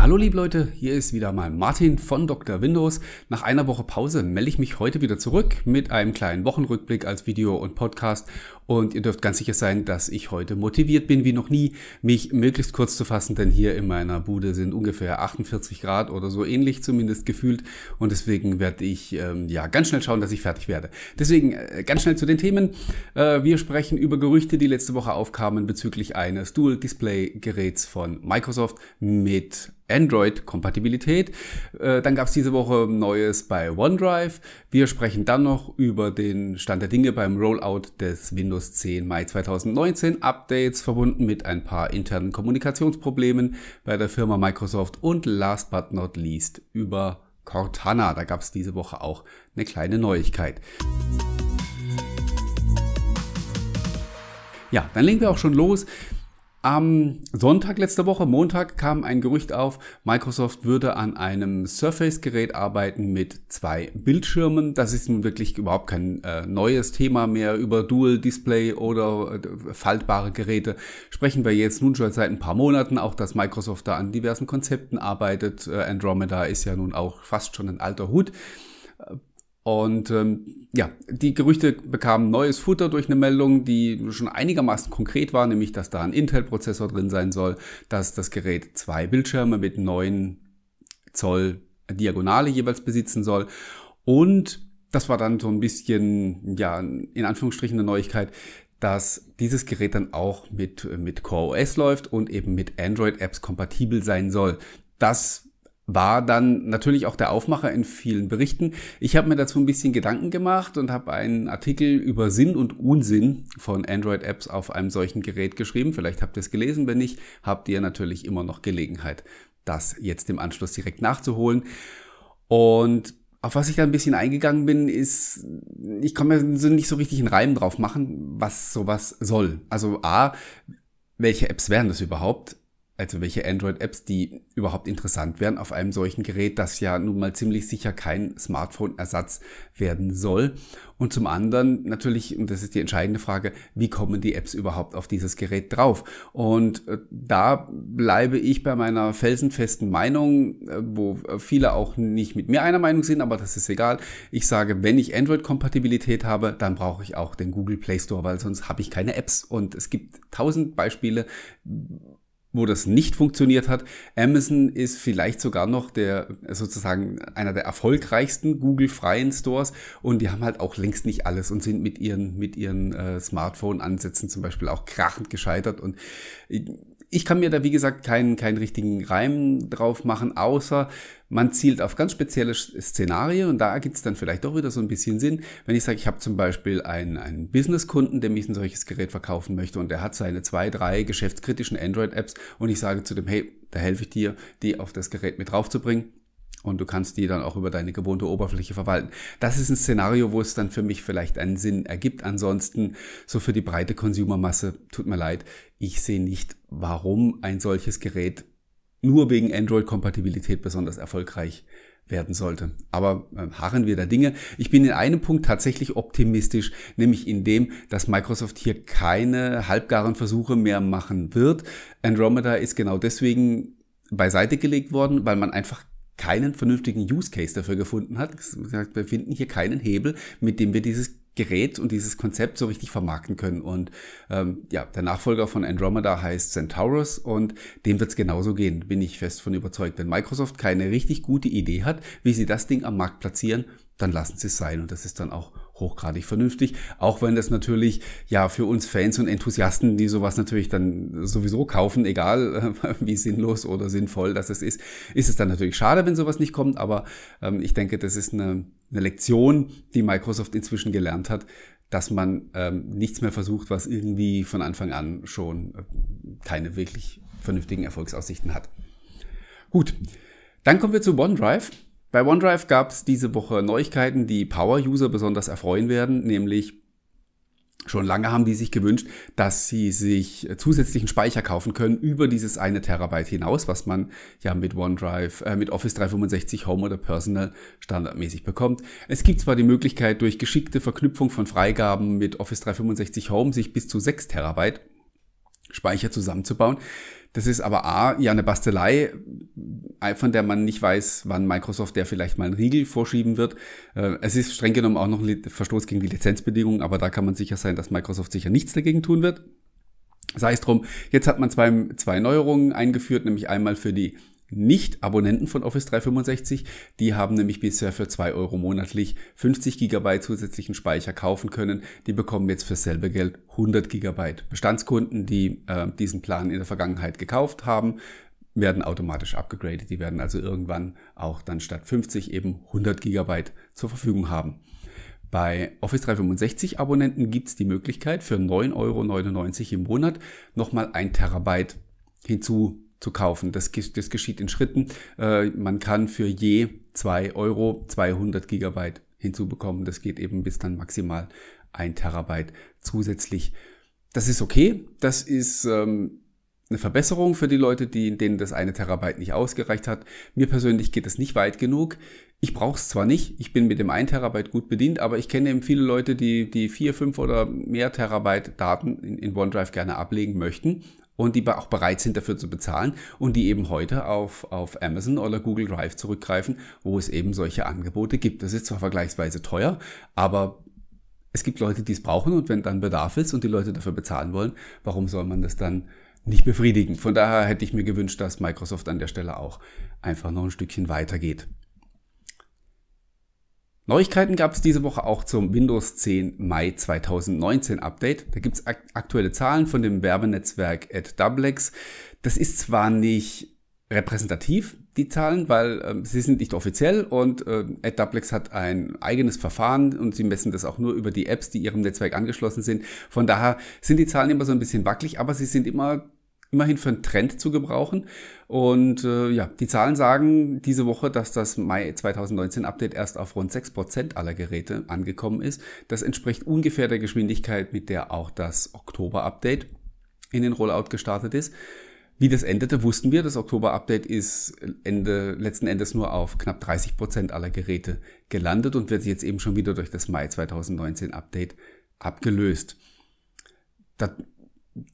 Hallo liebe Leute, hier ist wieder mal Martin von Dr. Windows. Nach einer Woche Pause melde ich mich heute wieder zurück mit einem kleinen Wochenrückblick als Video und Podcast und ihr dürft ganz sicher sein, dass ich heute motiviert bin wie noch nie, mich möglichst kurz zu fassen, denn hier in meiner Bude sind ungefähr 48 Grad oder so ähnlich zumindest gefühlt und deswegen werde ich ähm, ja ganz schnell schauen, dass ich fertig werde. Deswegen äh, ganz schnell zu den Themen. Äh, wir sprechen über Gerüchte, die letzte Woche aufkamen bezüglich eines Dual-Display-Geräts von Microsoft mit Android-Kompatibilität. Äh, dann gab es diese Woche Neues bei OneDrive. Wir sprechen dann noch über den Stand der Dinge beim Rollout des Windows 10 Mai 2019 Updates verbunden mit ein paar internen Kommunikationsproblemen bei der Firma Microsoft und last but not least über Cortana. Da gab es diese Woche auch eine kleine Neuigkeit. Ja, dann legen wir auch schon los. Am Sonntag letzter Woche, Montag, kam ein Gerücht auf, Microsoft würde an einem Surface-Gerät arbeiten mit zwei Bildschirmen. Das ist nun wirklich überhaupt kein äh, neues Thema mehr. Über Dual-Display oder äh, faltbare Geräte sprechen wir jetzt nun schon seit ein paar Monaten. Auch, dass Microsoft da an diversen Konzepten arbeitet. Äh, Andromeda ist ja nun auch fast schon ein alter Hut. Und ähm, ja, die Gerüchte bekamen neues Futter durch eine Meldung, die schon einigermaßen konkret war, nämlich dass da ein Intel-Prozessor drin sein soll, dass das Gerät zwei Bildschirme mit 9 Zoll Diagonale jeweils besitzen soll. Und das war dann so ein bisschen, ja, in Anführungsstrichen eine Neuigkeit, dass dieses Gerät dann auch mit, mit Core OS läuft und eben mit Android-Apps kompatibel sein soll. Das war dann natürlich auch der Aufmacher in vielen Berichten. Ich habe mir dazu ein bisschen Gedanken gemacht und habe einen Artikel über Sinn und Unsinn von Android-Apps auf einem solchen Gerät geschrieben. Vielleicht habt ihr es gelesen, wenn nicht, habt ihr natürlich immer noch Gelegenheit, das jetzt im Anschluss direkt nachzuholen. Und auf was ich da ein bisschen eingegangen bin, ist, ich kann mir nicht so richtig einen Reim drauf machen, was sowas soll. Also A, welche Apps wären das überhaupt? Also welche Android-Apps, die überhaupt interessant wären auf einem solchen Gerät, das ja nun mal ziemlich sicher kein Smartphone-Ersatz werden soll. Und zum anderen natürlich, und das ist die entscheidende Frage, wie kommen die Apps überhaupt auf dieses Gerät drauf? Und äh, da bleibe ich bei meiner felsenfesten Meinung, äh, wo viele auch nicht mit mir einer Meinung sind, aber das ist egal. Ich sage, wenn ich Android-Kompatibilität habe, dann brauche ich auch den Google Play Store, weil sonst habe ich keine Apps. Und es gibt tausend Beispiele, wo das nicht funktioniert hat. Amazon ist vielleicht sogar noch der sozusagen einer der erfolgreichsten Google freien Stores und die haben halt auch längst nicht alles und sind mit ihren mit ihren äh, Smartphone Ansätzen zum Beispiel auch krachend gescheitert und ich kann mir da, wie gesagt, keinen, keinen richtigen Reim drauf machen, außer man zielt auf ganz spezielle Szenarien und da gibt es dann vielleicht doch wieder so ein bisschen Sinn. Wenn ich sage, ich habe zum Beispiel einen, einen Business-Kunden, der mich ein solches Gerät verkaufen möchte und der hat seine zwei, drei geschäftskritischen Android-Apps und ich sage zu dem, hey, da helfe ich dir, die auf das Gerät mit draufzubringen und du kannst die dann auch über deine gewohnte Oberfläche verwalten. Das ist ein Szenario, wo es dann für mich vielleicht einen Sinn ergibt. Ansonsten, so für die breite Consumermasse, tut mir leid, ich sehe nicht, warum ein solches Gerät nur wegen Android-Kompatibilität besonders erfolgreich werden sollte. Aber äh, harren wir der Dinge. Ich bin in einem Punkt tatsächlich optimistisch, nämlich in dem, dass Microsoft hier keine halbgaren Versuche mehr machen wird. Andromeda ist genau deswegen beiseite gelegt worden, weil man einfach keinen vernünftigen Use Case dafür gefunden hat. Wir finden hier keinen Hebel, mit dem wir dieses Gerät und dieses Konzept so richtig vermarkten können. Und ähm, ja, der Nachfolger von Andromeda heißt Centaurus und dem wird es genauso gehen, bin ich fest von überzeugt. Wenn Microsoft keine richtig gute Idee hat, wie sie das Ding am Markt platzieren, dann lassen sie es sein. Und das ist dann auch hochgradig vernünftig. Auch wenn das natürlich ja für uns Fans und Enthusiasten, die sowas natürlich dann sowieso kaufen, egal wie sinnlos oder sinnvoll das ist, ist es dann natürlich schade, wenn sowas nicht kommt. Aber ähm, ich denke, das ist eine, eine Lektion, die Microsoft inzwischen gelernt hat, dass man ähm, nichts mehr versucht, was irgendwie von Anfang an schon äh, keine wirklich vernünftigen Erfolgsaussichten hat. Gut, dann kommen wir zu OneDrive. Bei OneDrive gab es diese Woche Neuigkeiten, die Power-User besonders erfreuen werden, nämlich Schon lange haben die sich gewünscht, dass sie sich zusätzlichen Speicher kaufen können über dieses eine Terabyte hinaus, was man ja mit OneDrive, äh, mit Office 365 Home oder Personal standardmäßig bekommt. Es gibt zwar die Möglichkeit, durch geschickte Verknüpfung von Freigaben mit Office 365 Home sich bis zu 6 Terabyte Speicher zusammenzubauen. Das ist aber A, ja eine Bastelei, äh, von der man nicht weiß, wann Microsoft der vielleicht mal einen Riegel vorschieben wird. Äh, es ist streng genommen auch noch ein Verstoß gegen die Lizenzbedingungen, aber da kann man sicher sein, dass Microsoft sicher nichts dagegen tun wird. Sei es drum, jetzt hat man zwei, zwei Neuerungen eingeführt, nämlich einmal für die nicht-Abonnenten von Office 365. Die haben nämlich bisher für zwei Euro monatlich 50 Gigabyte zusätzlichen Speicher kaufen können. Die bekommen jetzt für selbe Geld 100 Gigabyte. Bestandskunden, die äh, diesen Plan in der Vergangenheit gekauft haben, werden automatisch abgegradet. Die werden also irgendwann auch dann statt 50 eben 100 Gigabyte zur Verfügung haben. Bei Office 365 Abonnenten gibt es die Möglichkeit für 9,99 Euro im Monat nochmal ein Terabyte hinzu zu kaufen. Das, das geschieht in Schritten. Äh, man kann für je zwei Euro 200 Gigabyte hinzubekommen. Das geht eben bis dann maximal ein Terabyte zusätzlich. Das ist okay. Das ist ähm, eine Verbesserung für die Leute, die, denen das eine Terabyte nicht ausgereicht hat. Mir persönlich geht es nicht weit genug. Ich brauche es zwar nicht, ich bin mit dem 1 Terabyte gut bedient, aber ich kenne eben viele Leute, die die 4, 5 oder mehr Terabyte Daten in, in OneDrive gerne ablegen möchten und die auch bereit sind dafür zu bezahlen und die eben heute auf, auf Amazon oder Google Drive zurückgreifen, wo es eben solche Angebote gibt. Das ist zwar vergleichsweise teuer, aber es gibt Leute, die es brauchen und wenn dann Bedarf ist und die Leute dafür bezahlen wollen, warum soll man das dann nicht befriedigen? Von daher hätte ich mir gewünscht, dass Microsoft an der Stelle auch einfach noch ein Stückchen weitergeht. Neuigkeiten gab es diese Woche auch zum Windows 10 Mai 2019 Update. Da gibt es ak aktuelle Zahlen von dem Werbenetzwerk AdDoublex. Das ist zwar nicht repräsentativ, die Zahlen, weil äh, sie sind nicht offiziell und äh, AdDoublex hat ein eigenes Verfahren und sie messen das auch nur über die Apps, die ihrem Netzwerk angeschlossen sind. Von daher sind die Zahlen immer so ein bisschen wackelig, aber sie sind immer immerhin für einen Trend zu gebrauchen. Und äh, ja, die Zahlen sagen diese Woche, dass das Mai 2019 Update erst auf rund 6% aller Geräte angekommen ist. Das entspricht ungefähr der Geschwindigkeit, mit der auch das Oktober-Update in den Rollout gestartet ist. Wie das endete, wussten wir. Das Oktober-Update ist Ende, letzten Endes nur auf knapp 30 Prozent aller Geräte gelandet und wird jetzt eben schon wieder durch das Mai 2019 Update abgelöst. Da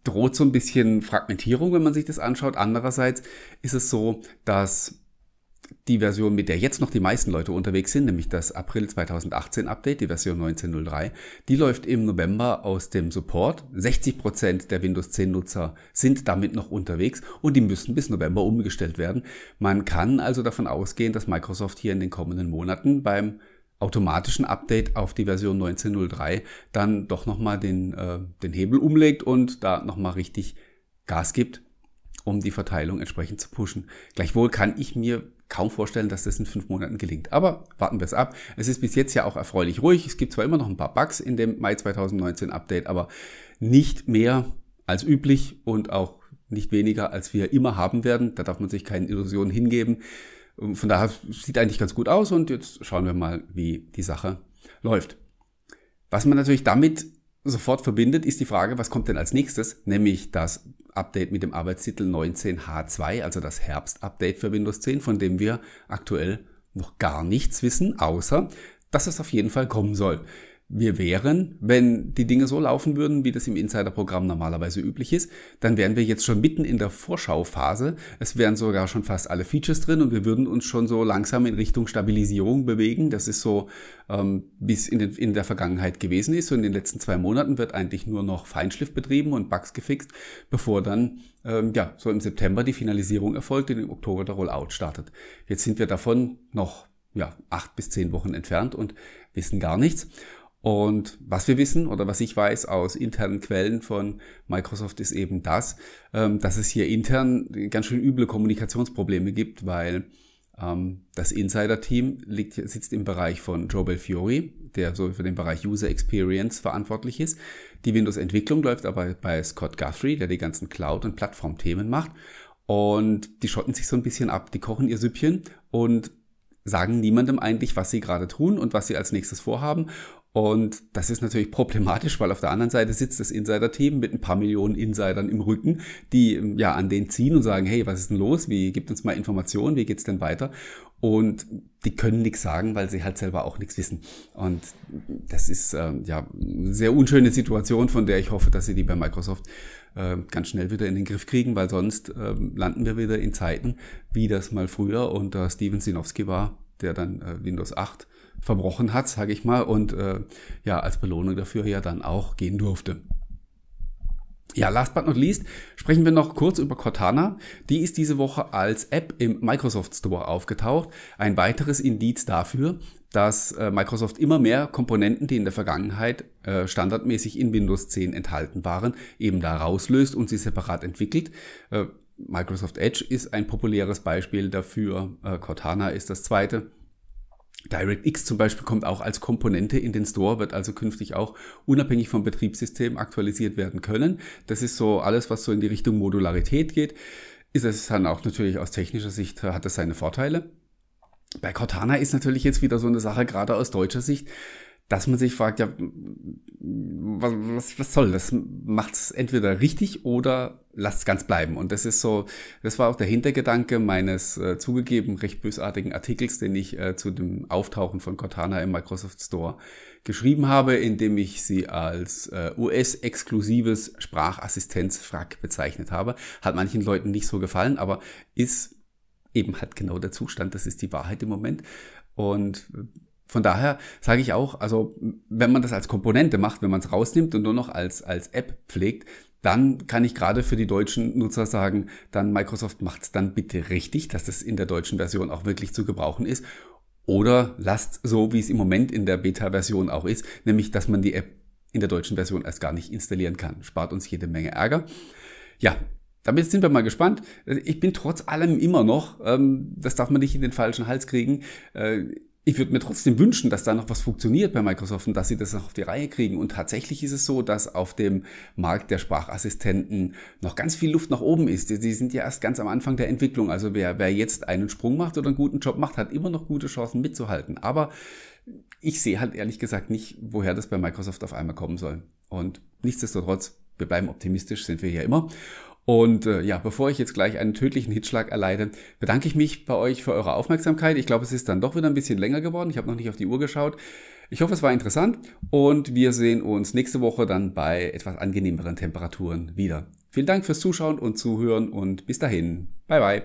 droht so ein bisschen Fragmentierung, wenn man sich das anschaut. Andererseits ist es so, dass die Version, mit der jetzt noch die meisten Leute unterwegs sind, nämlich das April 2018 Update, die Version 19.03, die läuft im November aus dem Support. 60 Prozent der Windows 10 Nutzer sind damit noch unterwegs und die müssen bis November umgestellt werden. Man kann also davon ausgehen, dass Microsoft hier in den kommenden Monaten beim automatischen Update auf die Version 19.03 dann doch nochmal den, äh, den Hebel umlegt und da nochmal richtig Gas gibt, um die Verteilung entsprechend zu pushen. Gleichwohl kann ich mir kaum vorstellen, dass das in fünf Monaten gelingt. Aber warten wir es ab. Es ist bis jetzt ja auch erfreulich ruhig. Es gibt zwar immer noch ein paar Bugs in dem Mai 2019 Update, aber nicht mehr als üblich und auch nicht weniger, als wir immer haben werden. Da darf man sich keine Illusionen hingeben. Von daher sieht eigentlich ganz gut aus und jetzt schauen wir mal, wie die Sache läuft. Was man natürlich damit sofort verbindet, ist die Frage, was kommt denn als nächstes? Nämlich das Update mit dem Arbeitstitel 19H2, also das Herbst-Update für Windows 10, von dem wir aktuell noch gar nichts wissen, außer dass es auf jeden Fall kommen soll wir wären, wenn die Dinge so laufen würden, wie das im Insider-Programm normalerweise üblich ist, dann wären wir jetzt schon mitten in der Vorschauphase. Es wären sogar schon fast alle Features drin und wir würden uns schon so langsam in Richtung Stabilisierung bewegen. Das ist so, ähm, wie es in, in der Vergangenheit gewesen ist. So in den letzten zwei Monaten wird eigentlich nur noch Feinschliff betrieben und Bugs gefixt, bevor dann ähm, ja, so im September die Finalisierung erfolgt und im Oktober der Rollout startet. Jetzt sind wir davon noch ja, acht bis zehn Wochen entfernt und wissen gar nichts. Und was wir wissen oder was ich weiß aus internen Quellen von Microsoft ist eben das, ähm, dass es hier intern ganz schön üble Kommunikationsprobleme gibt, weil ähm, das Insider-Team sitzt im Bereich von Joe Belfiore, der so für den Bereich User Experience verantwortlich ist. Die Windows-Entwicklung läuft aber bei Scott Guthrie, der die ganzen Cloud- und Plattformthemen macht. Und die schotten sich so ein bisschen ab, die kochen ihr Süppchen und sagen niemandem eigentlich, was sie gerade tun und was sie als nächstes vorhaben. Und das ist natürlich problematisch, weil auf der anderen Seite sitzt das Insider-Team mit ein paar Millionen Insidern im Rücken, die ja an den ziehen und sagen, hey, was ist denn los? Wie gibt uns mal Informationen? Wie geht's denn weiter? Und die können nichts sagen, weil sie halt selber auch nichts wissen. Und das ist ähm, ja eine sehr unschöne Situation, von der ich hoffe, dass sie die bei Microsoft äh, ganz schnell wieder in den Griff kriegen, weil sonst äh, landen wir wieder in Zeiten, wie das mal früher unter Steven Sinowski war, der dann äh, Windows 8 verbrochen hat, sage ich mal, und äh, ja, als Belohnung dafür ja dann auch gehen durfte. Ja, last but not least sprechen wir noch kurz über Cortana. Die ist diese Woche als App im Microsoft Store aufgetaucht. Ein weiteres Indiz dafür, dass äh, Microsoft immer mehr Komponenten, die in der Vergangenheit äh, standardmäßig in Windows 10 enthalten waren, eben da rauslöst und sie separat entwickelt. Äh, Microsoft Edge ist ein populäres Beispiel dafür. Cortana ist das zweite. DirectX zum Beispiel kommt auch als Komponente in den Store, wird also künftig auch unabhängig vom Betriebssystem aktualisiert werden können. Das ist so alles, was so in die Richtung Modularität geht. Ist es dann auch natürlich aus technischer Sicht, hat es seine Vorteile. Bei Cortana ist natürlich jetzt wieder so eine Sache, gerade aus deutscher Sicht, dass man sich fragt, ja, was, was, was soll das? Macht es entweder richtig oder lasst es ganz bleiben. Und das ist so, das war auch der Hintergedanke meines äh, zugegeben recht bösartigen Artikels, den ich äh, zu dem Auftauchen von Cortana im Microsoft Store geschrieben habe, in dem ich sie als äh, US-exklusives Sprachassistenzfrack bezeichnet habe. Hat manchen Leuten nicht so gefallen, aber ist eben halt genau der Zustand. Das ist die Wahrheit im Moment. Und von daher sage ich auch, also wenn man das als Komponente macht, wenn man es rausnimmt und nur noch als, als App pflegt, dann kann ich gerade für die deutschen Nutzer sagen, dann Microsoft macht es dann bitte richtig, dass das in der deutschen Version auch wirklich zu gebrauchen ist. Oder lasst so, wie es im Moment in der Beta-Version auch ist, nämlich dass man die App in der deutschen Version erst gar nicht installieren kann. Spart uns jede Menge Ärger. Ja, damit sind wir mal gespannt. Ich bin trotz allem immer noch, ähm, das darf man nicht in den falschen Hals kriegen, äh, ich würde mir trotzdem wünschen, dass da noch was funktioniert bei Microsoft und dass sie das noch auf die Reihe kriegen. Und tatsächlich ist es so, dass auf dem Markt der Sprachassistenten noch ganz viel Luft nach oben ist. Die sind ja erst ganz am Anfang der Entwicklung. Also wer, wer jetzt einen Sprung macht oder einen guten Job macht, hat immer noch gute Chancen mitzuhalten. Aber ich sehe halt ehrlich gesagt nicht, woher das bei Microsoft auf einmal kommen soll. Und nichtsdestotrotz, wir bleiben optimistisch, sind wir ja immer. Und äh, ja, bevor ich jetzt gleich einen tödlichen Hitschlag erleide, bedanke ich mich bei euch für eure Aufmerksamkeit. Ich glaube, es ist dann doch wieder ein bisschen länger geworden. Ich habe noch nicht auf die Uhr geschaut. Ich hoffe, es war interessant und wir sehen uns nächste Woche dann bei etwas angenehmeren Temperaturen wieder. Vielen Dank fürs Zuschauen und Zuhören und bis dahin. Bye bye.